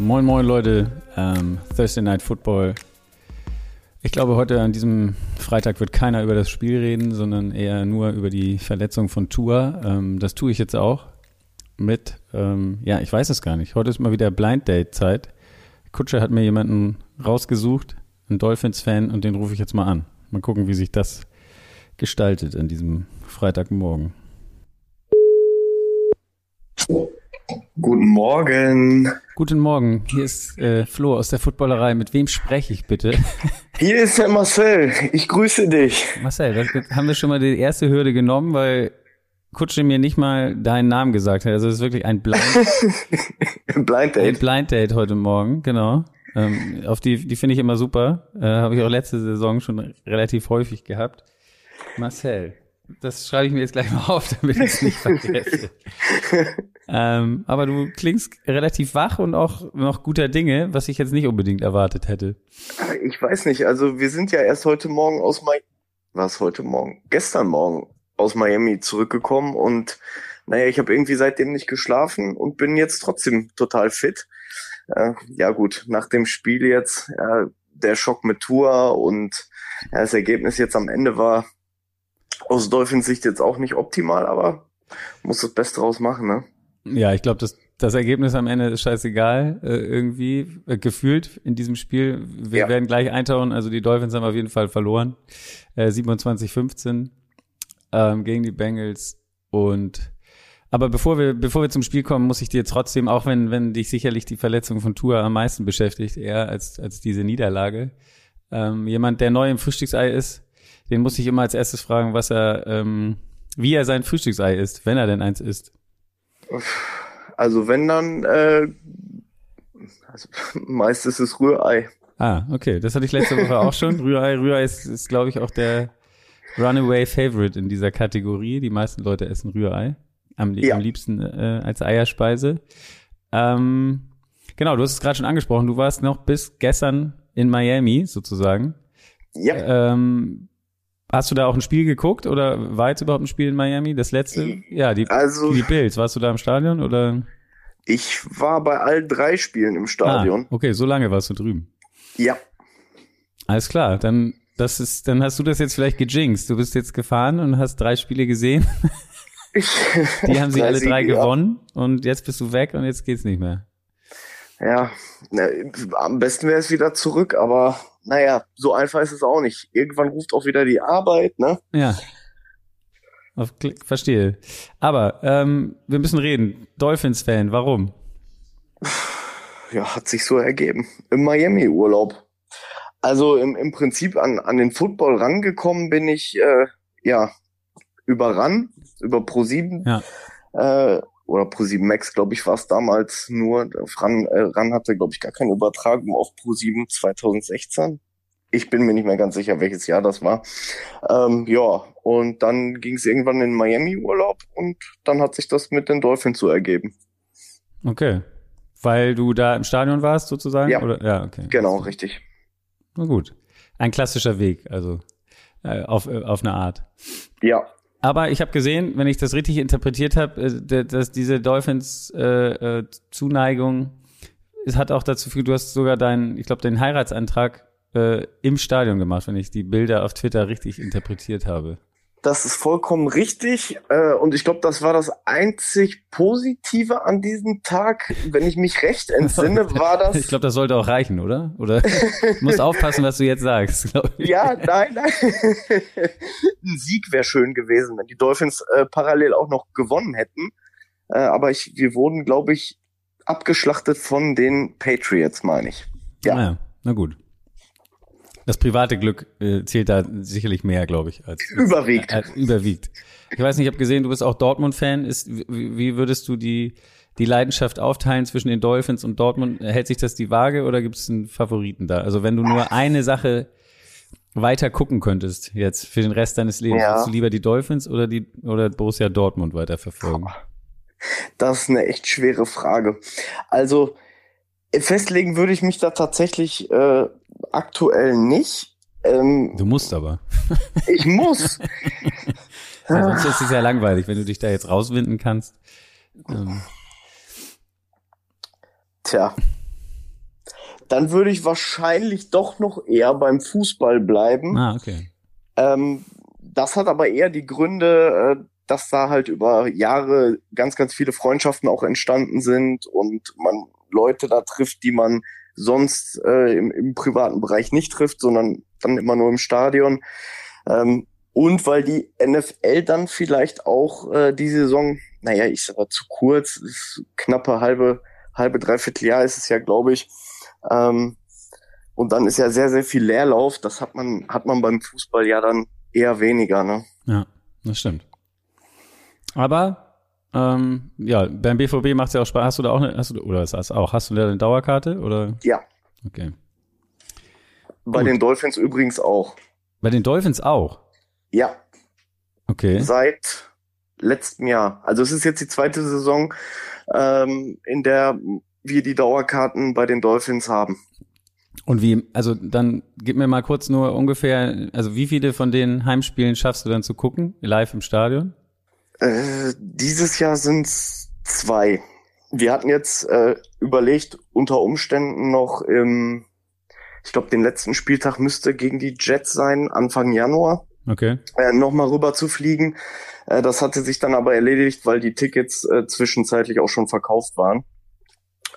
Moin, moin Leute, ähm, Thursday Night Football. Ich glaube, heute an diesem Freitag wird keiner über das Spiel reden, sondern eher nur über die Verletzung von Tua. Ähm, das tue ich jetzt auch mit, ähm, ja, ich weiß es gar nicht. Heute ist mal wieder Blind Date Zeit. Kutscher hat mir jemanden rausgesucht, einen Dolphins-Fan, und den rufe ich jetzt mal an. Mal gucken, wie sich das gestaltet an diesem Freitagmorgen. Guten Morgen. Guten Morgen, hier ist äh, Flo aus der Footballerei. Mit wem spreche ich bitte? Hier ist der Marcel. Ich grüße dich. Marcel, das haben wir schon mal die erste Hürde genommen, weil Kutsche mir nicht mal deinen Namen gesagt hat. Also es ist wirklich ein Blind, Blind Date. ein Blind Date heute Morgen, genau. Ähm, auf die, die finde ich immer super. Äh, Habe ich auch letzte Saison schon relativ häufig gehabt. Marcel, das schreibe ich mir jetzt gleich mal auf, damit ich es nicht vergesse. ähm, aber du klingst relativ wach und auch noch guter Dinge, was ich jetzt nicht unbedingt erwartet hätte. Ich weiß nicht, also wir sind ja erst heute Morgen aus Miami, was heute Morgen? Gestern Morgen aus Miami zurückgekommen und naja, ich habe irgendwie seitdem nicht geschlafen und bin jetzt trotzdem total fit. Äh, ja gut, nach dem Spiel jetzt, ja, der Schock mit Tour und ja, das Ergebnis jetzt am Ende war aus Dolphins Sicht jetzt auch nicht optimal, aber muss das Beste draus machen, ne? Ja, ich glaube, das, das Ergebnis am Ende ist scheißegal, äh, irgendwie, äh, gefühlt in diesem Spiel. Wir Ja. werden gleich eintauchen, also die Dolphins haben auf jeden Fall verloren. Äh, 27-15 ähm, gegen die Bengals. Und aber bevor wir, bevor wir zum Spiel kommen, muss ich dir trotzdem, auch wenn, wenn dich sicherlich die Verletzung von Tua am meisten beschäftigt, eher als, als diese Niederlage, ähm, jemand, der neu im Frühstücksei ist, den muss ich immer als erstes fragen, was er, ähm, wie er sein Frühstücksei isst, wenn er denn eins isst. Also wenn dann, äh, also meist ist es Rührei. Ah, okay. Das hatte ich letzte Woche auch schon. Rührei, Rührei ist, ist glaube ich, auch der Runaway Favorite in dieser Kategorie. Die meisten Leute essen Rührei. Am, Ja. am liebsten äh, als Eierspeise. Ähm, genau, du hast es gerade schon angesprochen. Du warst noch bis gestern in Miami, sozusagen. Ja, Ähm, hast du da auch ein Spiel geguckt oder war jetzt überhaupt ein Spiel in Miami? Das letzte? Ja, die, also die Bills. Warst du da im Stadion oder? ich war bei all drei Spielen im Stadion. Ah, okay, so lange warst du drüben. Ja, Alles klar, dann das ist, dann hast du das jetzt vielleicht gejinxt. Du bist jetzt gefahren und hast drei Spiele gesehen. Die haben sie alle drei Siege, ja. gewonnen und jetzt bist du weg und jetzt geht's nicht mehr. Ja, na, am besten wäre es wieder zurück, aber naja, so einfach ist es auch nicht. Irgendwann ruft auch wieder die Arbeit, ne? Ja. Auf Klick, verstehe. Aber ähm, wir müssen reden. Dolphins-Fan, warum? Ja, hat sich so ergeben. Im Miami-Urlaub. Also im, im Prinzip an, an den Football rangekommen bin ich, äh, ja, über RAN, über Pro7. Ja. Äh, oder Pro7 Max, glaube ich, war es damals nur. RAN, äh, RAN hatte, glaube ich, gar keine Übertragung auf Pro7 2016. Ich bin mir nicht mehr ganz sicher, welches Jahr das war. Ähm, ja, und dann ging es irgendwann in Miami-Urlaub und dann hat sich das mit den Dolphins so ergeben. Okay. Weil du da im Stadion warst, sozusagen? Ja. Oder? ja, okay. Genau, richtig. Na gut. Ein klassischer Weg, also äh, auf, äh, auf eine Art. Ja, Aber ich habe gesehen, wenn ich das richtig interpretiert habe, äh, dass diese Dolphins äh, äh, Zuneigung, es hat auch dazu geführt, du hast sogar deinen, ich glaube, den Heiratsantrag äh, im Stadion gemacht, wenn ich die Bilder auf Twitter richtig interpretiert habe. Das ist vollkommen richtig. Äh, und ich glaube, das war das einzig Positive an diesem Tag. Wenn ich mich recht entsinne, war das. Ich glaube, das sollte auch reichen, oder? Oder du musst aufpassen, was du jetzt sagst. glaub ich. ja, nein, nein. Ein Sieg wäre schön gewesen, wenn die Dolphins äh, parallel auch noch gewonnen hätten. Äh, aber ich, wir wurden, glaube ich, abgeschlachtet von den Patriots, meine ich. Ja. Naja, na gut. Das private Glück äh, zählt da sicherlich mehr, glaube ich, als Überwiegt. Äh, überwiegt. Ich weiß nicht, ich habe gesehen, du bist auch Dortmund-Fan. Ist, wie, wie würdest du die, die Leidenschaft aufteilen zwischen den Dolphins und Dortmund? Hält sich das die Waage oder gibt es einen Favoriten da? Also wenn du nur eine Sache weiter gucken könntest jetzt für den Rest deines Lebens, Ja. würdest du lieber die Dolphins oder die oder Borussia Dortmund weiterverfolgen? Das ist eine echt schwere Frage. Also festlegen würde ich mich da tatsächlich äh, aktuell nicht. Ähm, du musst aber. ich muss. ja, sonst ist es ja langweilig, wenn du dich da jetzt rauswinden kannst. Ähm. Tja. Dann würde ich wahrscheinlich doch noch eher beim Fußball bleiben. Ah, okay. Ähm, das hat aber eher die Gründe, äh, dass da halt über Jahre ganz, ganz viele Freundschaften auch entstanden sind und man Leute da trifft, die man sonst äh, im, im privaten Bereich nicht trifft, sondern dann immer nur im Stadion. Ähm, und weil die NFL dann vielleicht auch äh, die Saison, naja, ich sag zu kurz, knappe halbe, halbe, dreiviertel Jahr ist es ja, glaube ich. Ähm, und dann ist ja sehr, sehr viel Leerlauf. Das hat man, hat man beim Fußball ja dann eher weniger, ne? Ja, das stimmt. Aber ähm, ja, beim BVB macht es ja auch Spaß. Hast du da auch eine, hast du, oder ist auch, hast du da eine Dauerkarte? Oder? Ja. Okay. Bei Gut. den Dolphins übrigens auch. Bei den Dolphins auch? Ja. Okay. Seit letztem Jahr. Also es ist jetzt die zweite Saison, ähm, in der wir die Dauerkarten bei den Dolphins haben. Und wie, also dann gib mir mal kurz nur ungefähr, also wie viele von den Heimspielen schaffst du dann zu gucken, live im Stadion? Äh, dieses Jahr sind es zwei. Wir hatten jetzt äh, überlegt, unter Umständen noch im, ich glaube, den letzten Spieltag müsste gegen die Jets sein, Anfang Januar. Okay. Äh, Nochmal rüber zu fliegen. Äh, das hatte sich dann aber erledigt, weil die Tickets äh, zwischenzeitlich auch schon verkauft waren.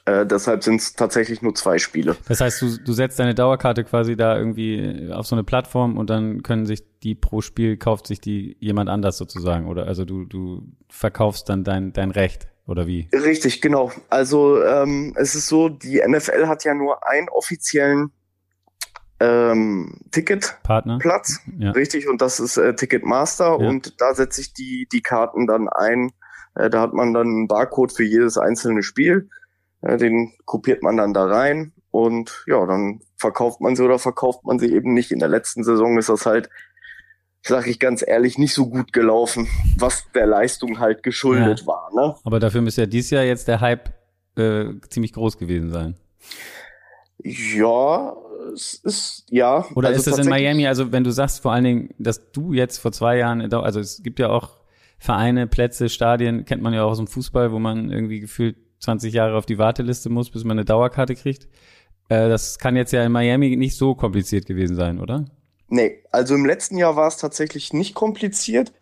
Äh, deshalb sind es tatsächlich nur zwei Spiele. Das heißt, du, du setzt deine Dauerkarte quasi da irgendwie auf so eine Plattform und dann können sich die pro Spiel kauft sich die jemand anders sozusagen oder also du du verkaufst dann dein dein Recht oder wie? Richtig, genau. Also ähm, es ist so, die NFL hat ja nur einen offiziellen ähm, Ticketplatz, ja. richtig, und das ist äh, Ticketmaster ja. und da setze ich die die Karten dann ein. Äh, da hat man dann einen Barcode für jedes einzelne Spiel den kopiert man dann da rein und ja, dann verkauft man sie oder verkauft man sie eben nicht. In der letzten Saison ist das halt, sag ich ganz ehrlich, nicht so gut gelaufen, was der Leistung halt geschuldet ja. war. Ne? Aber dafür müsste ja dieses Jahr jetzt der Hype äh, ziemlich groß gewesen sein. Ja, es ist ja. Oder also ist das in Miami? Also wenn du sagst vor allen Dingen, dass du jetzt vor zwei Jahren, also es gibt ja auch Vereine, Plätze, Stadien, kennt man ja auch aus dem Fußball, wo man irgendwie gefühlt 20 Jahre auf die Warteliste muss, bis man eine Dauerkarte kriegt. Äh, das kann jetzt ja in Miami nicht so kompliziert gewesen sein, oder? Nee, also im letzten Jahr war es tatsächlich nicht kompliziert.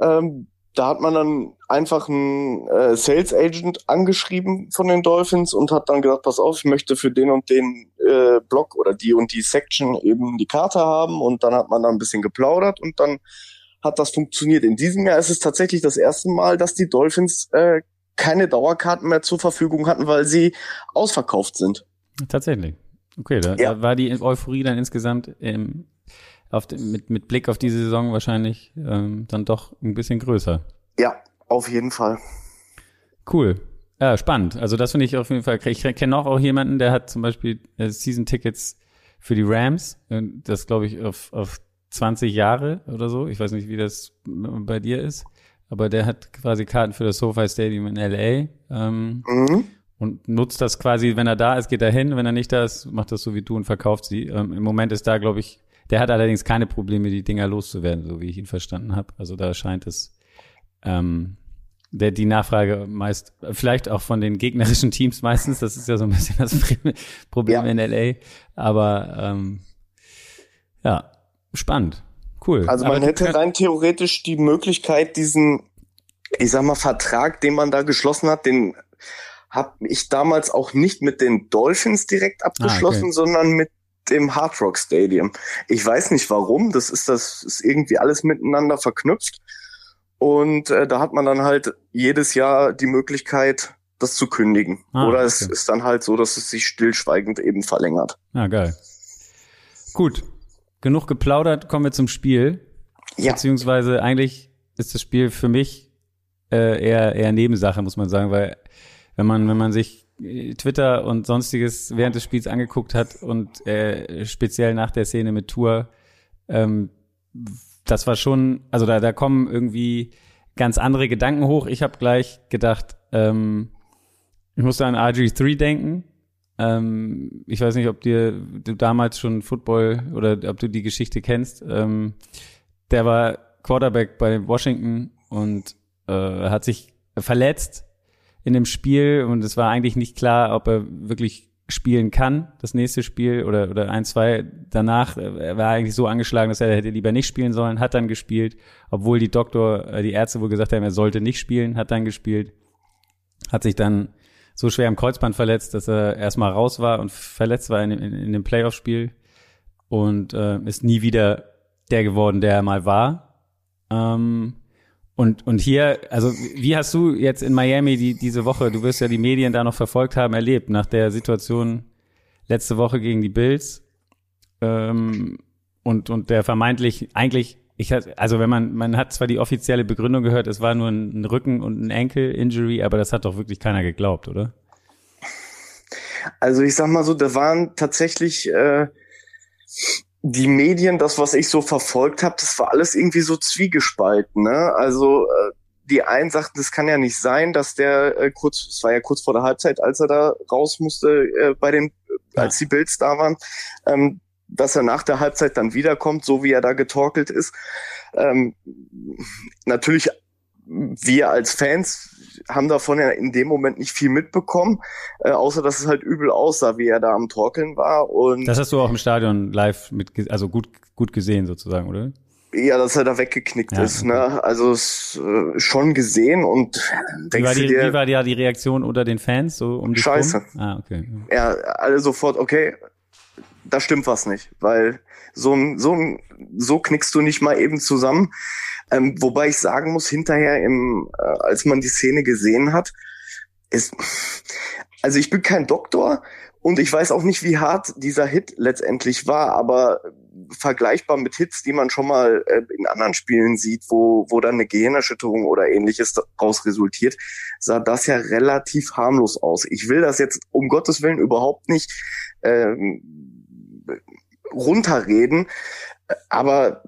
Ähm, da hat man dann einfach einen äh, Sales Agent angeschrieben von den Dolphins und hat dann gesagt, pass auf, ich möchte für den und den äh, Block oder die und die Section eben die Karte haben und dann hat man da ein bisschen geplaudert und dann hat das funktioniert. In diesem Jahr ist es tatsächlich das erste Mal, dass die Dolphins äh, keine Dauerkarten mehr zur Verfügung hatten, weil sie ausverkauft sind. Tatsächlich. Okay, da, ja. da war die Euphorie dann insgesamt ähm, auf, mit, mit Blick auf diese Saison wahrscheinlich ähm, dann doch ein bisschen größer. Ja, auf jeden Fall. Cool. Ja, spannend. Also das finde ich auf jeden Fall. Ich kenne auch, auch jemanden, der hat zum Beispiel äh, Season-Tickets für die Rams. Das glaube ich auf, auf 20 Jahre oder so. Ich weiß nicht, wie das bei dir ist aber der hat quasi Karten für das SoFi Stadium in LA ähm, mhm. und nutzt das quasi, wenn er da ist, geht er hin, wenn er nicht da ist, macht das so wie du und verkauft sie. Ähm, Im Moment ist da, glaube ich, der hat allerdings keine Probleme, die Dinger loszuwerden, so wie ich ihn verstanden habe. Also da scheint es ähm, der die Nachfrage meist, vielleicht auch von den gegnerischen Teams meistens, das ist ja so ein bisschen das Problem ja. in LA. Aber ähm, ja, spannend. Cool. Also man hätte rein theoretisch die Möglichkeit, diesen, ich sag mal, Vertrag, den man da geschlossen hat, den habe ich damals auch nicht mit den Dolphins direkt abgeschlossen, ah, okay. sondern mit dem Hard Rock Stadium. Ich weiß nicht warum, das ist das ist irgendwie alles miteinander verknüpft und äh, da hat man dann halt jedes Jahr die Möglichkeit, das zu kündigen. Ah, Oder okay. es ist dann halt so, dass es sich stillschweigend eben verlängert. Ah, geil. Gut, genug geplaudert, kommen wir zum Spiel. Ja. Beziehungsweise eigentlich ist das Spiel für mich äh, eher eher Nebensache, muss man sagen, weil wenn man wenn man sich äh, Twitter und sonstiges während des Spiels angeguckt hat und äh, speziell nach der Szene mit Tour, ähm, das war schon, also da da kommen irgendwie ganz andere Gedanken hoch. Ich habe gleich gedacht, ähm, ich musste an RG3 denken, Ähm, ich weiß nicht, ob dir du damals schon Football oder ob du die Geschichte kennst. Ähm, der war Quarterback bei Washington und äh, hat sich verletzt in dem Spiel und es war eigentlich nicht klar, ob er wirklich spielen kann, das nächste Spiel oder, oder ein, zwei danach. Er war eigentlich so angeschlagen, dass er hätte lieber nicht spielen sollen, hat dann gespielt, obwohl die Doktor, äh, die Ärzte wohl gesagt haben, er sollte nicht spielen, hat dann gespielt, hat sich dann so schwer am Kreuzband verletzt, dass er erstmal raus war und verletzt war in, in, in dem Playoff-Spiel und äh, ist nie wieder der geworden, der er mal war. Ähm, und, und hier, also wie hast du jetzt in Miami die, diese Woche, du wirst ja die Medien da noch verfolgt haben, erlebt, nach der Situation letzte Woche gegen die Bills ähm, und, und der vermeintlich eigentlich, ich also wenn man, man hat zwar die offizielle Begründung gehört, es war nur ein, Rücken- und ein Enkel-Injury, aber das hat doch wirklich keiner geglaubt, oder? Also ich sag mal so, da waren tatsächlich äh, die Medien, das, was ich so verfolgt habe, das war alles irgendwie so zwiegespalten. Ne? Also äh, die einen sagten, es kann ja nicht sein, dass der äh, kurz, es war ja kurz vor der Halbzeit, als er da raus musste äh, bei den, als die Bills da waren, ähm, dass er nach der Halbzeit dann wiederkommt, so wie er da getorkelt ist. Ähm, natürlich wir als Fans haben davon ja in dem Moment nicht viel mitbekommen, äh, außer dass es halt übel aussah, wie er da am Torkeln war. Und das hast du auch im Stadion live mit, also gut, gut gesehen sozusagen, oder? Ja, dass er da weggeknickt ja, ist. Okay. Ne? Also es, äh, schon gesehen und wie war, die, dir, wie war die, die Reaktion unter den Fans so um die Scheiße. Rum? Ah, okay. Ja, alle sofort, okay, da stimmt was nicht, weil so so so knickst du nicht mal eben zusammen. Ähm, wobei ich sagen muss, hinterher, im, äh, als man die Szene gesehen hat, ist, also ich bin kein Doktor und ich weiß auch nicht, wie hart dieser Hit letztendlich war, aber vergleichbar mit Hits, die man schon mal äh, in anderen Spielen sieht, wo, wo dann eine Gehirnerschütterung oder ähnliches daraus resultiert, sah das ja relativ harmlos aus. Ich will das jetzt um Gottes Willen überhaupt nicht ähm, runterreden, aber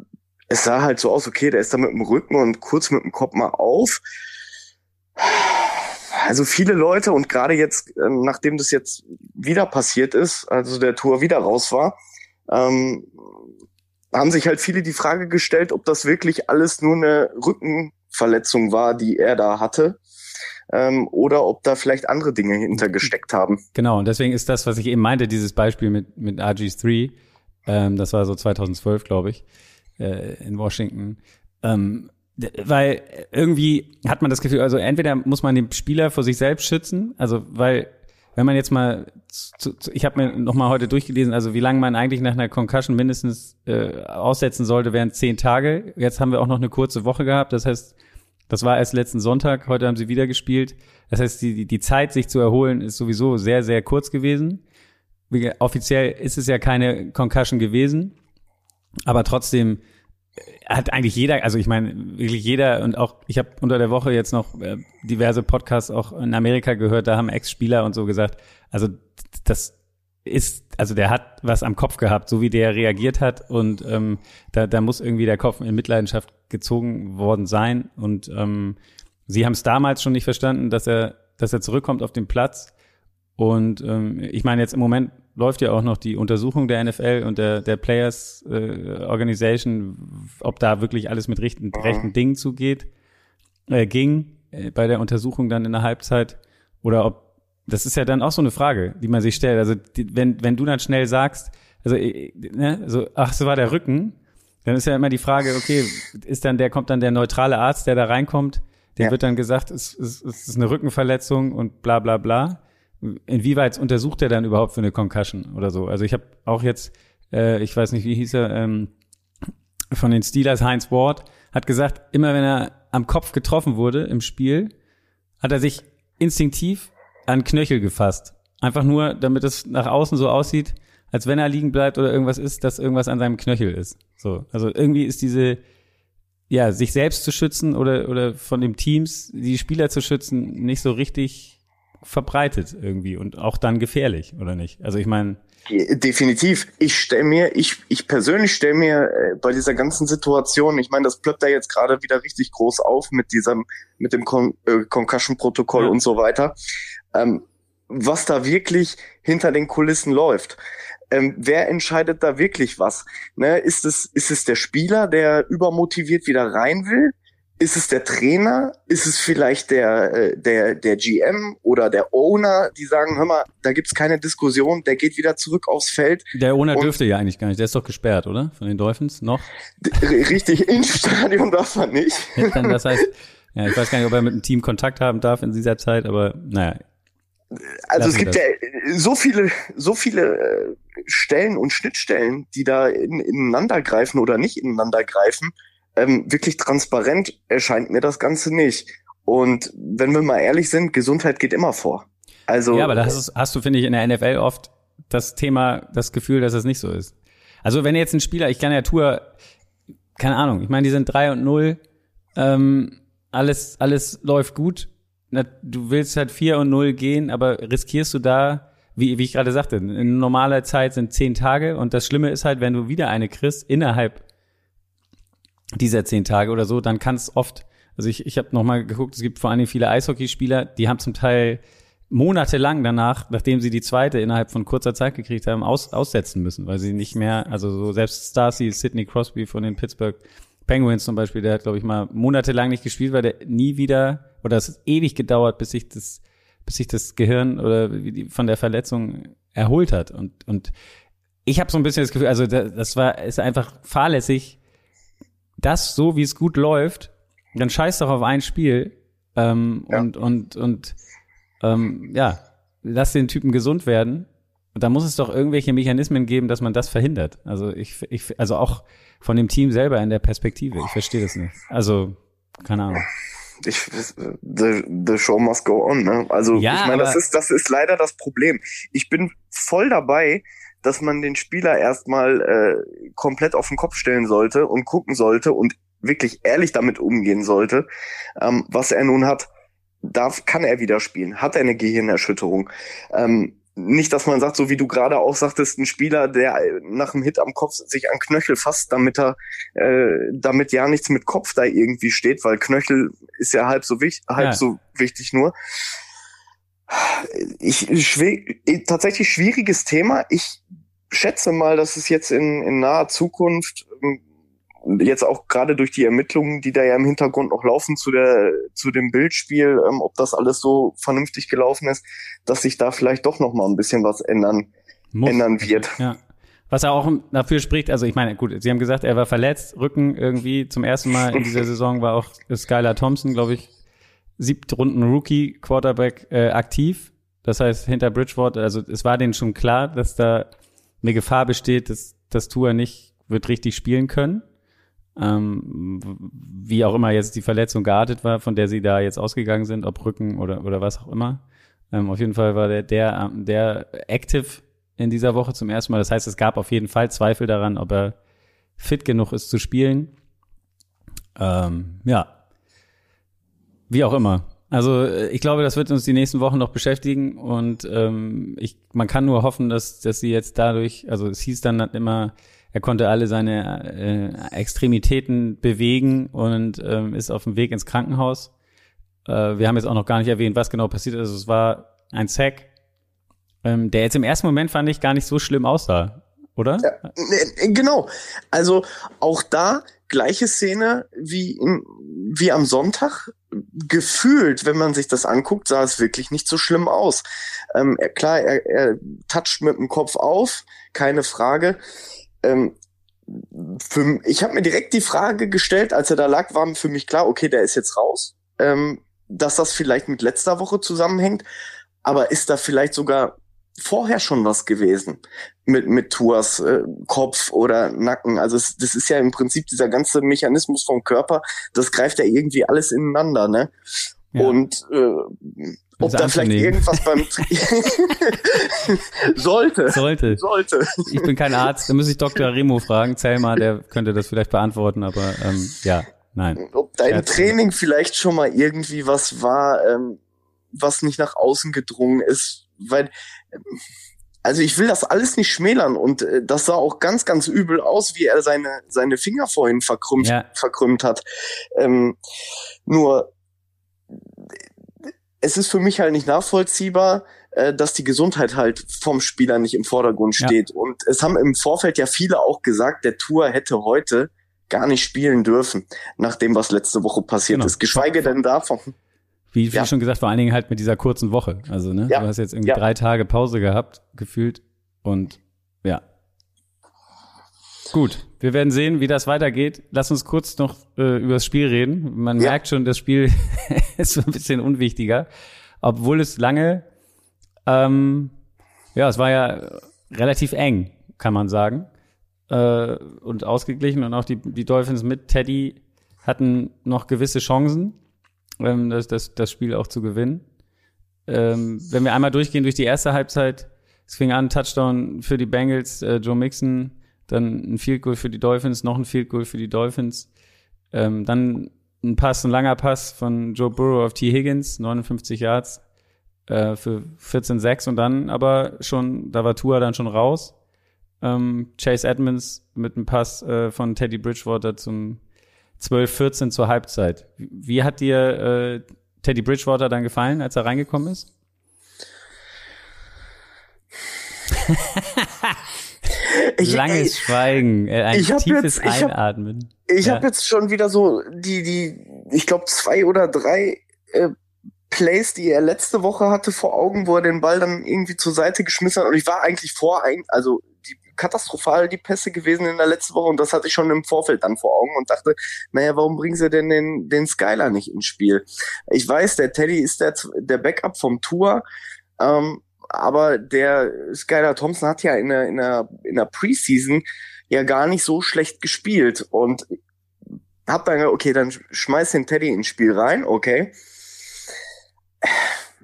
es sah halt so aus, okay, der ist da mit dem Rücken und kurz mit dem Kopf mal auf. Also viele Leute und gerade jetzt, ähm, nachdem das jetzt wieder passiert ist, also der Tour wieder raus war, ähm, haben sich halt viele die Frage gestellt, ob das wirklich alles nur eine Rückenverletzung war, die er da hatte. Ähm, oder ob da vielleicht andere Dinge hintergesteckt haben. Genau, und deswegen ist das, was ich eben meinte, dieses Beispiel mit, mit RG3, ähm, das war so 2012, glaube ich, äh, in Washington. Ähm, weil irgendwie hat man das Gefühl, also entweder muss man den Spieler vor sich selbst schützen, also weil wenn man jetzt mal, zu, zu, ich habe mir noch mal heute durchgelesen, also wie lange man eigentlich nach einer Concussion mindestens äh, aussetzen sollte, wären zehn Tage. Jetzt haben wir auch noch eine kurze Woche gehabt, das heißt, das war erst letzten Sonntag, heute haben sie wieder gespielt. Das heißt, die, die Zeit, sich zu erholen, ist sowieso sehr, sehr kurz gewesen. Wie, offiziell ist es ja keine Concussion gewesen. Aber trotzdem äh, hat eigentlich jeder, also ich meine, wirklich jeder und auch, ich habe unter der Woche jetzt noch äh, diverse Podcasts auch in Amerika gehört, da haben Ex-Spieler und so gesagt, also das ist, also der hat was am Kopf gehabt, so wie der reagiert hat und ähm, da, da muss irgendwie der Kopf in Mitleidenschaft gezogen worden sein und ähm, sie haben es damals schon nicht verstanden, dass er, dass er zurückkommt auf den Platz und ähm, ich meine jetzt im Moment läuft ja auch noch die Untersuchung der NFL und der, der Players äh, Organization, ob da wirklich alles mit rechten, mhm. rechten Dingen zugeht, äh, ging äh, bei der Untersuchung dann in der Halbzeit oder ob das ist ja dann auch so eine Frage, die man sich stellt. Also die, wenn wenn du dann schnell sagst, also äh, ne, so ach, so war der Rücken, dann ist ja immer die Frage, okay, ist dann der kommt dann der neutrale Arzt, der da reinkommt, dem ja. wird dann gesagt, es, es, es ist eine Rückenverletzung und bla bla bla inwieweit untersucht er dann überhaupt für eine Concussion oder so? Also ich habe auch jetzt, äh, ich weiß nicht, wie hieß er, ähm, von den Steelers, Heinz Ward, hat gesagt, immer wenn er am Kopf getroffen wurde im Spiel, hat er sich instinktiv an Knöchel gefasst. Einfach nur, damit es nach außen so aussieht, als wenn er liegen bleibt oder irgendwas ist, dass irgendwas an seinem Knöchel ist. So, also irgendwie ist diese, ja, sich selbst zu schützen oder, oder von den Teams die Spieler zu schützen, nicht so richtig verbreitet irgendwie und auch dann gefährlich, oder nicht? Also ich meine. Definitiv. Ich stelle mir, ich, ich persönlich stelle mir äh, bei dieser ganzen Situation, ich meine, das plöppt da jetzt gerade wieder richtig groß auf mit diesem, mit dem Con äh, Concussion-Protokoll ja. und so weiter. Ähm, was da wirklich hinter den Kulissen läuft. Ähm, wer entscheidet da wirklich was? Ne, ist es ist es der Spieler, der übermotiviert wieder rein will? Ist es der Trainer? Ist es vielleicht der, äh, der, der GM oder der Owner, die sagen, hör mal, da gibt's keine Diskussion, der geht wieder zurück aufs Feld. Der Owner dürfte ja eigentlich gar nicht, der ist doch gesperrt, oder? Von den Dolphins noch? Richtig, ins Stadion darf er nicht. das heißt, ja, ich weiß gar nicht, ob er mit dem Team Kontakt haben darf in dieser Zeit, aber naja. Also es gibt das. ja so viele, so viele äh, Stellen und Schnittstellen, die da in, ineinander greifen oder nicht ineinander greifen ähm, wirklich transparent erscheint mir das Ganze nicht. Und wenn wir mal ehrlich sind, Gesundheit geht immer vor. Also ja, aber da hast, hast du finde ich in der NFL oft das Thema, das Gefühl, dass es nicht so ist. Also wenn jetzt ein Spieler, ich kann ja Tour, keine Ahnung, ich meine, die sind drei und null, ähm, alles alles läuft gut. Du willst halt vier und null gehen, aber riskierst du da, wie, wie ich gerade sagte, in normaler Zeit sind zehn Tage und das Schlimme ist halt, wenn du wieder eine kriegst innerhalb dieser zehn Tage oder so, dann kann es oft, also ich, ich habe nochmal geguckt, es gibt vor allem viele Eishockeyspieler, die haben zum Teil monatelang danach, nachdem sie die zweite innerhalb von kurzer Zeit gekriegt haben, aus, aussetzen müssen, weil sie nicht mehr, also so selbst Starcy, Sidney Crosby von den Pittsburgh Penguins zum Beispiel, der hat, glaube ich, mal monatelang nicht gespielt, weil der nie wieder, oder es ist ewig gedauert, bis sich das, bis sich das Gehirn oder von der Verletzung erholt hat. Und, und ich habe so ein bisschen das Gefühl, also das war, ist einfach fahrlässig, das so, wie es gut läuft, dann scheiß doch auf ein Spiel ähm, ja. und und und ähm, ja, lass den Typen gesund werden. Und da muss es doch irgendwelche Mechanismen geben, dass man das verhindert. Also ich, ich also auch von dem Team selber in der Perspektive. Ich verstehe das nicht. Also keine Ahnung. Ich, the, the show must go on. Ne? Also ja, ich meine, das ist das ist leider das Problem. Ich bin voll dabei, dass man den Spieler erstmal äh, komplett auf den Kopf stellen sollte und gucken sollte und wirklich ehrlich damit umgehen sollte, ähm, was er nun hat. Darf, kann er wieder spielen? Hat er eine Gehirnerschütterung? Ähm, nicht, dass man sagt, so wie du gerade auch sagtest, ein Spieler, der nach einem Hit am Kopf sich an Knöchel fasst, damit er, äh, damit ja nichts mit Kopf da irgendwie steht, weil Knöchel ist ja halb so wichtig, halb ja. so wichtig nur. Ich, ich tatsächlich schwieriges Thema. Ich schätze mal, dass es jetzt in, in naher Zukunft ähm, jetzt auch gerade durch die Ermittlungen, die da ja im Hintergrund noch laufen zu der zu dem Bildspiel, ähm, ob das alles so vernünftig gelaufen ist, dass sich da vielleicht doch noch mal ein bisschen was ändern Muss. ändern wird. Ja. Was er auch dafür spricht, also ich meine, gut, Sie haben gesagt, er war verletzt, Rücken irgendwie zum ersten Mal in dieser Saison war auch Skylar Thompson, glaube ich, Siebtrunden Rookie Quarterback äh, aktiv. Das heißt, hinter Bridgewater, also es war denen schon klar, dass da eine Gefahr besteht, dass das Tour nicht wird richtig spielen können. Ähm, wie auch immer jetzt die Verletzung geartet war, von der sie da jetzt ausgegangen sind, ob Rücken oder, oder was auch immer. Ähm, auf jeden Fall war der, der, der active in dieser Woche zum ersten Mal. Das heißt, es gab auf jeden Fall Zweifel daran, ob er fit genug ist zu spielen. Ähm, ja, wie auch immer. Also äh, ich glaube, das wird uns die nächsten Wochen noch beschäftigen und ähm, ich, man kann nur hoffen, dass, dass sie jetzt dadurch, also es hieß dann immer, er konnte alle seine äh, Extremitäten bewegen und ähm, ist auf dem Weg ins Krankenhaus. Äh, wir haben jetzt auch noch gar nicht erwähnt, was genau passiert ist. Also es war ein Sack, ähm, der jetzt im ersten Moment fand ich gar nicht so schlimm aussah, oder? Ja, genau. Also auch da gleiche Szene wie, wie am Sonntag. Gefühlt, wenn man sich das anguckt, sah es wirklich nicht so schlimm aus. Ähm, er, klar, er, er toucht mit dem Kopf auf, keine Frage. Ähm, für, ich habe mir direkt die Frage gestellt, als er da lag, war für mich klar, okay, der ist jetzt raus. Ähm, dass das vielleicht mit letzter Woche zusammenhängt. Aber ist da vielleicht sogar vorher schon was gewesen mit, mit Tours äh, Kopf oder Nacken. Also es, das ist ja im Prinzip dieser ganze Mechanismus vom Körper, das greift ja irgendwie alles ineinander, ne? Ja. Und äh, ob da vielleicht irgendwas beim sollte. Sollte. Sollte. Ich bin kein Arzt, da muss ich Dr. Remo fragen. Zelma, der könnte das vielleicht beantworten, aber ähm, ja, nein. Ob da im Training vielleicht schon mal irgendwie was war, ähm, was nicht nach außen gedrungen ist, weil also ich will das alles nicht schmälern und äh, das sah auch ganz, ganz übel aus, wie er seine, seine Finger vorhin verkrümmt, ja. verkrümmt hat. Ähm, nur es ist für mich halt nicht nachvollziehbar, äh, dass die Gesundheit halt vom Spieler nicht im Vordergrund steht. Ja. Und es haben im Vorfeld ja viele auch gesagt, der Tour hätte heute gar nicht spielen dürfen, nach dem, was letzte Woche passiert genau. ist. Geschweige denn davon. Wie, wie ja. schon gesagt, vor allen Dingen halt mit dieser kurzen Woche. Also, ne, ja. du hast jetzt irgendwie ja. drei Tage Pause gehabt, gefühlt. Und ja. Gut, wir werden sehen, wie das weitergeht. Lass uns kurz noch äh, über das Spiel reden. Man merkt schon, das Spiel ist so ein bisschen unwichtiger. Obwohl es lange, ähm, ja, es war ja relativ eng, kann man sagen äh, und ausgeglichen und auch die, die Dolphins mit Teddy hatten noch gewisse Chancen, ähm, das, das, das Spiel auch zu gewinnen. Ähm, wenn wir einmal durchgehen durch die erste Halbzeit, es fing an, Touchdown für die Bengals, äh, Joe Mixon, dann ein Field Goal für die Dolphins, noch ein Field Goal für die Dolphins, ähm, dann ein Pass, ein langer Pass von Joe Burrow auf T. Higgins, 59 Yards äh, für 14-6 und dann aber schon, da war Tua dann schon raus ähm, Chase Edmonds mit einem Pass äh, von Teddy Bridgewater zum 12-14 zur Halbzeit. Wie hat dir äh, Teddy Bridgewater dann gefallen, als er reingekommen ist? ich, Langes Schweigen, äh, ein tiefes jetzt, Einatmen. Ich habe ja. hab jetzt schon wieder so die, die, ich glaube zwei oder drei äh, Plays, die er letzte Woche hatte, vor Augen, wo er den Ball dann irgendwie zur Seite geschmissen hat. Und ich war eigentlich vor, ein, also katastrophal die Pässe gewesen in der letzten Woche und das hatte ich schon im Vorfeld dann vor Augen und dachte, naja, warum bringen sie denn den, den Skyler nicht ins Spiel? Ich weiß, der Teddy ist der, der Backup vom Tour, ähm, aber der Skyler Thompson hat ja in der, in der, in der Preseason ja gar nicht so schlecht gespielt und hab dann, okay, dann schmeiß den Teddy ins Spiel rein, okay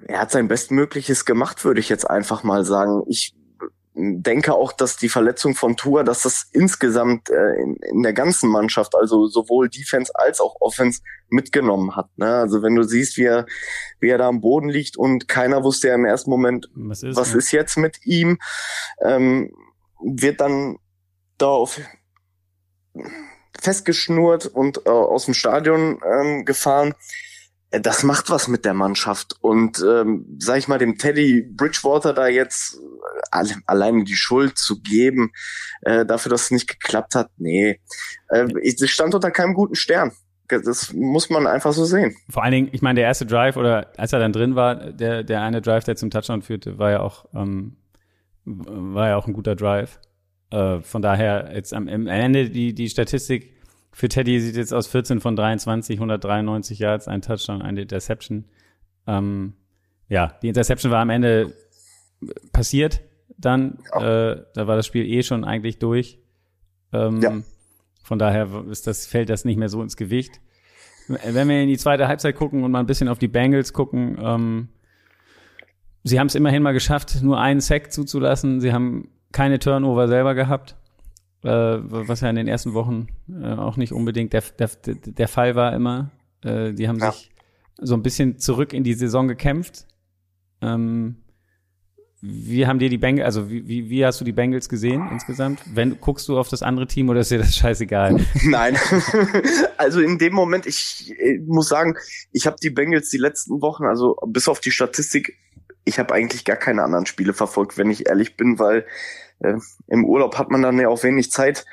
er hat sein Bestmögliches gemacht, würde ich jetzt einfach mal sagen. Ich denke auch, dass die Verletzung von Tour, dass das insgesamt äh, in, in, der ganzen Mannschaft, also sowohl Defense als auch Offense, mitgenommen hat. Ne? Also wenn du siehst, wie er, wie er da am Boden liegt und keiner wusste ja im ersten Moment, was ist, was ja. ist jetzt mit ihm, ähm, wird dann darauf festgeschnurrt und äh, aus dem Stadion ähm, gefahren das macht was mit der Mannschaft. Und ähm, sag ich mal, dem Teddy Bridgewater da jetzt äh, alleine die Schuld zu geben, äh, dafür, dass es nicht geklappt hat, nee. Äh, ich stand unter keinem guten Stern. Das muss man einfach so sehen. Vor allen Dingen, ich meine, der erste Drive oder als er dann drin war, der, der eine Drive, der zum Touchdown führte, war ja auch, ähm, war ja auch ein guter Drive. Äh, von daher jetzt am, am Ende die, die Statistik für Teddy sieht jetzt aus 14 von 23, 193 Yards, ein Touchdown, eine Interception. Ähm, ja, die Interception war am Ende passiert dann. Ja. Äh, da war das Spiel eh schon eigentlich durch. Ähm, ja. Von daher ist das, fällt das nicht mehr so ins Gewicht. Wenn wir in die zweite Halbzeit gucken und mal ein bisschen auf die Bengals gucken, ähm, sie haben es immerhin mal geschafft, nur einen Sack zuzulassen. Sie haben keine Turnover selber gehabt äh, was ja in den ersten Wochen äh, auch nicht unbedingt der, der, der Fall war immer. Äh, die haben ja. sich so ein bisschen zurück in die Saison gekämpft. Ähm, wie haben dir die Bengals, also wie, wie, wie hast du die Bengals gesehen insgesamt? Wenn guckst du auf das andere Team oder ist dir das scheißegal? Nein, also in dem Moment, ich, ich muss sagen, ich habe die Bengals die letzten Wochen, also bis auf die Statistik, ich habe eigentlich gar keine anderen Spiele verfolgt, wenn ich ehrlich bin, weil äh, im Urlaub hat man dann ja auch wenig Zeit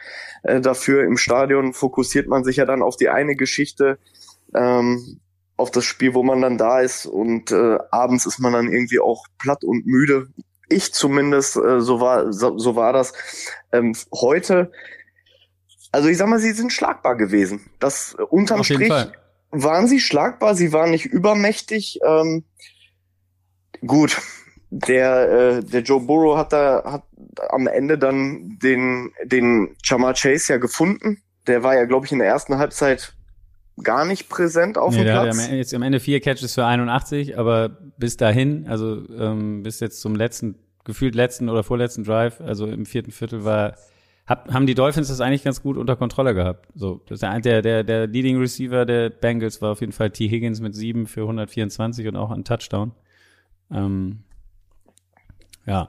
äh, dafür. Im Stadion fokussiert man sich ja dann auf die eine Geschichte, ähm, auf das Spiel, wo man dann da ist und äh, abends ist man dann irgendwie auch platt und müde. Ich zumindest, äh, so war so, so war das. Ähm, heute, also ich sag mal, sie sind schlagbar gewesen. Das äh, unterm Strich waren sie schlagbar, sie waren nicht übermächtig. Ähm, gut, der, äh, der Joe Burrow hat da hat am Ende dann den, den Jamar Chase ja gefunden. Der war ja, glaube ich, in der ersten Halbzeit gar nicht präsent auf nee, dem Platz. Hat jetzt am Ende vier Catches für 81, aber bis dahin, also ähm, bis jetzt zum letzten, gefühlt letzten oder vorletzten Drive, also im vierten Viertel war, hab, haben die Dolphins das eigentlich ganz gut unter Kontrolle gehabt. So, das der, der, der Leading Receiver der Bengals war auf jeden Fall T. Higgins mit sieben für 124 und auch ein Touchdown. Ähm, ja.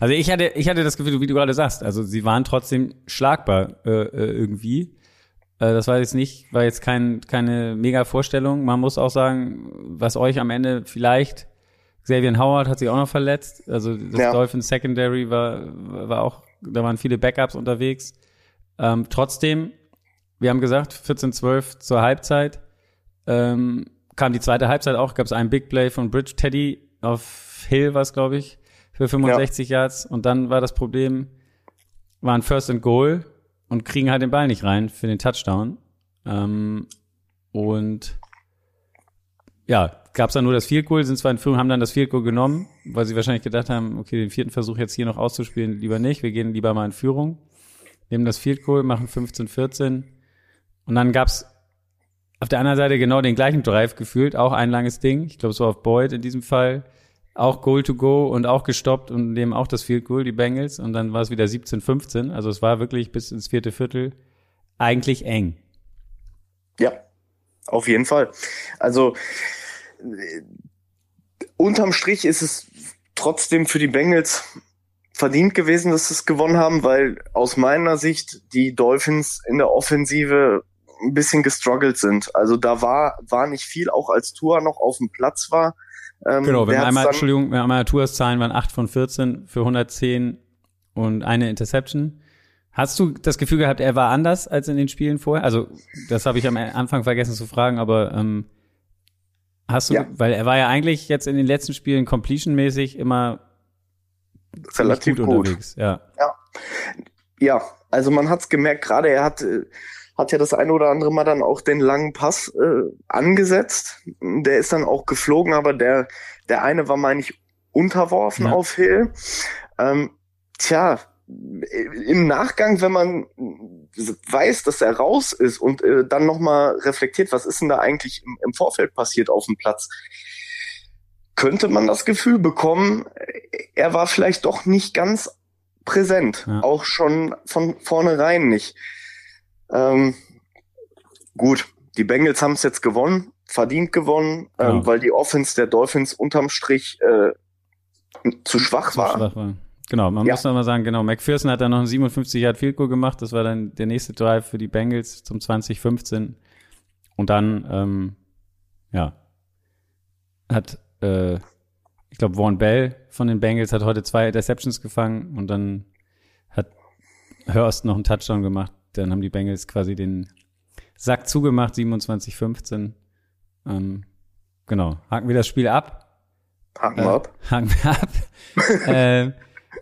Also ich hatte, ich hatte das Gefühl, wie du gerade sagst, also sie waren trotzdem schlagbar äh, äh, irgendwie. Äh, das war jetzt nicht, war jetzt kein, keine mega Vorstellung. Man muss auch sagen, was euch am Ende vielleicht Xavier Howard hat sich auch noch verletzt. Also das ja. Dolphins Secondary war, war auch, da waren viele Backups unterwegs. Ähm, trotzdem, wir haben gesagt, 14-12 zur Halbzeit. Ähm, kam die zweite Halbzeit auch, gab es einen Big Play von Bridge Teddy auf Hill, was glaube ich, für 65 ja. Yards. Und dann war das Problem, waren First and Goal und kriegen halt den Ball nicht rein für den Touchdown. Ähm, und ja, gab es dann nur das Field Goal, sind zwar in Führung, haben dann das Field Goal genommen, weil sie wahrscheinlich gedacht haben, okay, den vierten Versuch jetzt hier noch auszuspielen, lieber nicht, wir gehen lieber mal in Führung, nehmen das Field Goal, machen 15-14 und dann gab's auf der anderen Seite genau den gleichen Drive gefühlt, auch ein langes Ding, ich glaube so auf Boyd in diesem Fall, auch Goal to go und auch gestoppt und nehmen auch das Field Goal, die Bengals und dann war es wieder 17-15, also es war wirklich bis ins vierte Viertel eigentlich eng. Ja, auf jeden Fall. Also unterm Strich ist es trotzdem für die Bengals verdient gewesen, dass sie es gewonnen haben, weil aus meiner Sicht die Dolphins in der Offensive ein bisschen gestruggelt sind. Also da war, war nicht viel, auch als Tour noch auf dem Platz war. Ähm, genau, wenn einmal, Entschuldigung, wenn einmal Tours Zahlen waren 8 von 14 für 110 und eine Interception. Hast du das Gefühl gehabt, er war anders als in den Spielen vorher? Also, das habe ich am Anfang vergessen zu fragen, aber ähm, Hast du, ja. weil er war ja eigentlich jetzt in den letzten Spielen completion-mäßig immer relativ gut, gut, unterwegs. Ja. ja. Ja, also man hat's gemerkt, gerade er hat, äh, hat ja das eine oder andere Mal dann auch den langen Pass äh, angesetzt. Der ist dann auch geflogen, aber der, der eine war, meine ich, unterworfen ja. auf Hill. Ähm, tja, im Nachgang, wenn man weiß, dass er raus ist und äh, dann nochmal reflektiert, was ist denn da eigentlich im, im, Vorfeld passiert auf dem Platz, könnte man das Gefühl bekommen, er war vielleicht doch nicht ganz präsent, ja. auch schon von vornherein nicht. Ähm, gut, die Bengals haben es jetzt gewonnen, verdient gewonnen, ja. ähm, weil die Offense der Dolphins unterm Strich äh, zu schwach zu war. Schwach war. Genau, man ja. muss nochmal sagen, genau, McPherson hat dann noch einen 57 Yard Field Goal gemacht, das war dann der nächste Drive für die Bengals zum 2015 und dann, ähm, ja, hat, äh, ich glaube, Vaughn Bell von den Bengals hat heute zwei Interceptions gefangen und dann hat Hurst noch einen Touchdown gemacht, dann haben die Bengals quasi den Sack zugemacht, 27-15. Ähm, genau, haken wir das Spiel ab. Haken wir äh, ab. Haken wir ab. äh,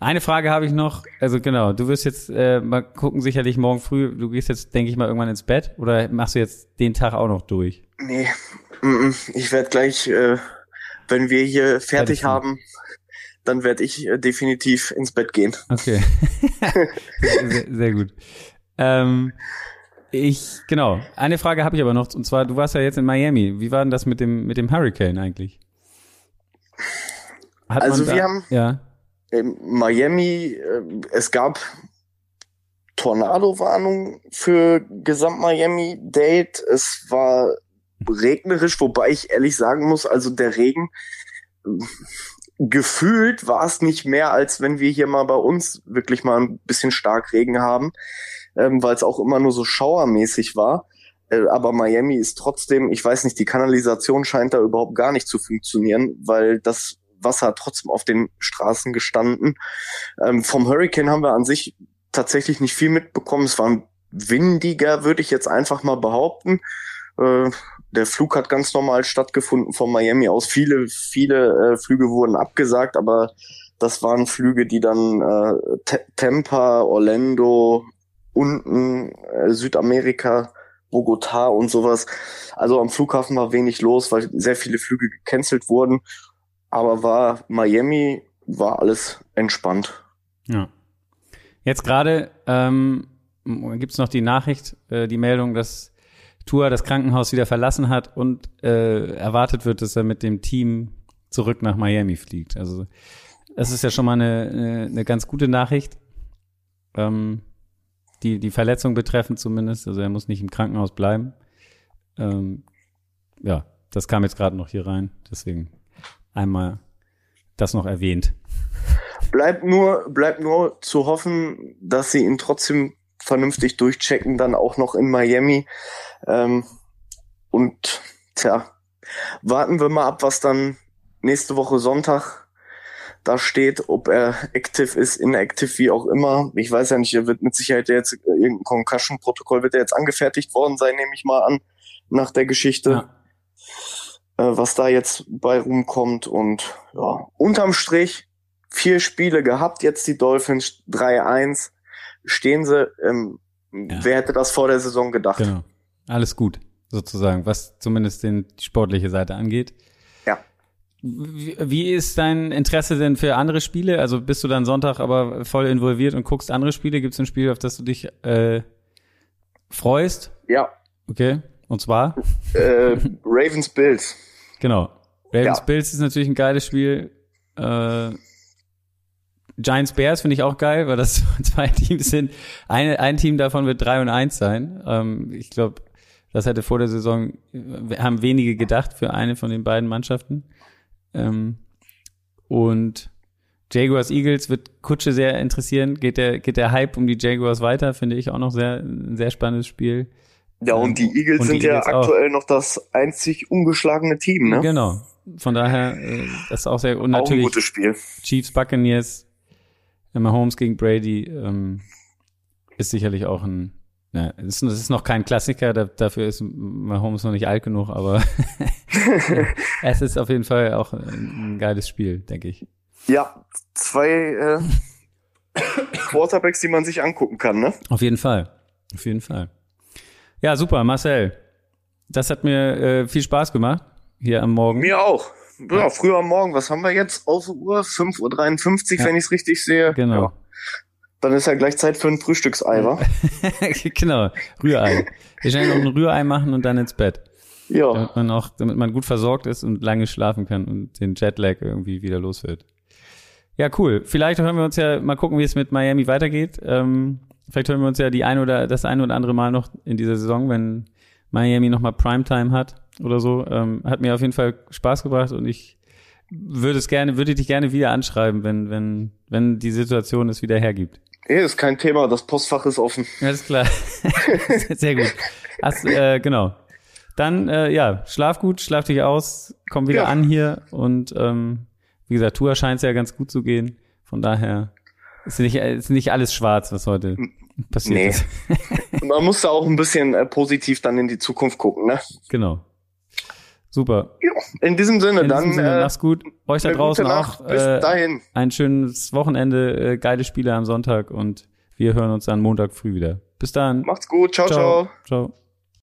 eine Frage habe ich noch. Also genau, du wirst jetzt äh, mal gucken, sicherlich morgen früh. Du gehst jetzt, denke ich mal, irgendwann ins Bett oder machst du jetzt den Tag auch noch durch? Nee, ich werde gleich, äh, wenn wir hier fertig, fertig haben, dann werde ich äh, definitiv ins Bett gehen. Okay, sehr, sehr, gut. Ähm, ich genau. Eine Frage habe ich aber noch und zwar, du warst ja jetzt in Miami. Wie war denn das mit dem mit dem Hurricane eigentlich? Hat also da, wir haben ja in Miami, äh, es gab Tornado-Warnung für Gesamt Miami Date. Es war regnerisch, wobei ich ehrlich sagen muss, also der Regen gefühlt war es nicht mehr, als wenn wir hier mal bei uns wirklich mal ein bisschen stark Regen haben, ähm, weil es auch immer nur so schauermäßig war. Äh, aber Miami ist trotzdem, ich weiß nicht, die Kanalisation scheint da überhaupt gar nicht zu funktionieren, weil das Wasser trotzdem auf den Straßen gestanden. Ähm, vom Hurricane haben wir an sich tatsächlich nicht viel mitbekommen. Es war windiger, würde ich jetzt einfach mal behaupten. Äh, der Flug hat ganz normal stattgefunden von Miami aus. Viele, viele äh, Flüge wurden abgesagt, aber das waren Flüge, die dann äh, Tampa, Orlando, unten äh, Südamerika, Bogota und sowas. Also am Flughafen war wenig los, weil sehr viele Flüge gecancelt wurden aber war Miami, war alles entspannt. Ja. Jetzt gerade ähm, gibt es noch die Nachricht, äh, die Meldung, dass Tour das Krankenhaus wieder verlassen hat und äh, erwartet wird, dass er mit dem Team zurück nach Miami fliegt. Also das ist ja schon mal eine, eine, eine ganz gute Nachricht. Ähm, die, die Verletzung betreffend zumindest. Also er muss nicht im Krankenhaus bleiben. Ähm, ja, das kam jetzt gerade noch hier rein. Deswegen einmal das noch erwähnt. Bleibt nur, bleibt nur zu hoffen, dass sie ihn trotzdem vernünftig durchchecken, dann auch noch in Miami. Ähm, und tja, warten wir mal ab, was dann nächste Woche Sonntag da steht, ob er active ist, inactive, wie auch immer. Ich weiß ja nicht, er wird mit Sicherheit jetzt äh, irgendein Concussion-Protokoll wird er jetzt angefertigt worden sein, nehme ich mal an, nach der Geschichte. Ja. Äh, was da jetzt bei rumkommt und ja, unterm Strich vier Spiele gehabt, jetzt die Dolphins 3-1, stehen sie, ähm, ja. wer hätte das vor der Saison gedacht? Genau. Alles gut, sozusagen, was zumindest den, die sportliche Seite angeht. Wie, ist dein Interesse denn für andere Spiele? Also bist du dann Sonntag aber voll involviert und guckst andere Spiele? Gibt es ein Spiel, auf das du dich äh, freust? Ja. Okay. Und zwar? Äh, Ravens Bills. Genau. Ravens ja. Bills ist natürlich ein geiles Spiel. Äh, Giants Bears finde ich auch geil, weil das zwei Teams sind. Eine, ein Team davon wird 3 und 1 sein. Ähm, ich glaube, das hätte vor der Saison, haben wenige gedacht für eine von den beiden Mannschaften. Ähm, und Jaguars Eagles wird Kutsche sehr interessieren. Geht der, geht der Hype um die Jaguars weiter? Finde ich auch noch sehr, ein sehr spannendes Spiel. Ja, und die Eagles und die sind Eagles ja aktuell auch. noch das einzig ungeschlagene Team, ne? Genau. Von daher, äh, das ist auch sehr, und natürlich auch ein gutes Spiel. Chiefs Buccaneers, Mahomes gegen Brady, ähm, ist sicherlich auch ein, ja, es ist noch kein Klassiker, dafür ist Mahomes noch nicht alt genug, aber es ist auf jeden Fall auch ein geiles Spiel, denke ich. Ja, zwei äh, Quarterbacks, die man sich angucken kann, ne? Auf jeden Fall, auf jeden Fall. Ja, super, Marcel. Das hat mir äh, viel Spaß gemacht hier am Morgen. Mir auch. Ja, früher am Morgen. Was haben wir jetzt? Auf Uhr 5.53 Uhr, ja. wenn ich es richtig sehe. Genau. Ja. Dann ist ja gleich Zeit für ein Frühstücksei, wa? genau, Rührei. Wir schnell noch ein Rührei machen und dann ins Bett. Ja. Damit man auch, damit man gut versorgt ist und lange schlafen kann und den Jetlag irgendwie wieder los wird. Ja, cool. Vielleicht hören wir uns ja mal gucken, wie es mit Miami weitergeht. Ähm, vielleicht hören wir uns ja die ein oder das ein oder andere Mal noch in dieser Saison, wenn Miami nochmal Primetime hat oder so. Ähm, hat mir auf jeden Fall Spaß gebracht und ich würde es gerne, würde dich gerne wieder anschreiben, wenn, wenn, wenn die Situation es wieder hergibt. Nee, ist kein Thema, das Postfach ist offen. Alles klar. Sehr gut. Hast, äh, genau. Dann, äh, ja, schlaf gut, schlaf dich aus, komm wieder ja. an hier und ähm, wie gesagt, Tour scheint es ja ganz gut zu gehen. Von daher ist nicht, ist nicht alles schwarz, was heute passiert nee. ist. Man muss da auch ein bisschen äh, positiv dann in die Zukunft gucken, ne? Genau. Super. In diesem Sinne, in dann. Diesem Sinne, äh, mach's gut. Euch da draußen auch. Bis äh, dahin. Ein schönes Wochenende, äh, geile Spiele am Sonntag und wir hören uns dann Montag früh wieder. Bis dann. Macht's gut. ciao. Ciao. ciao. ciao.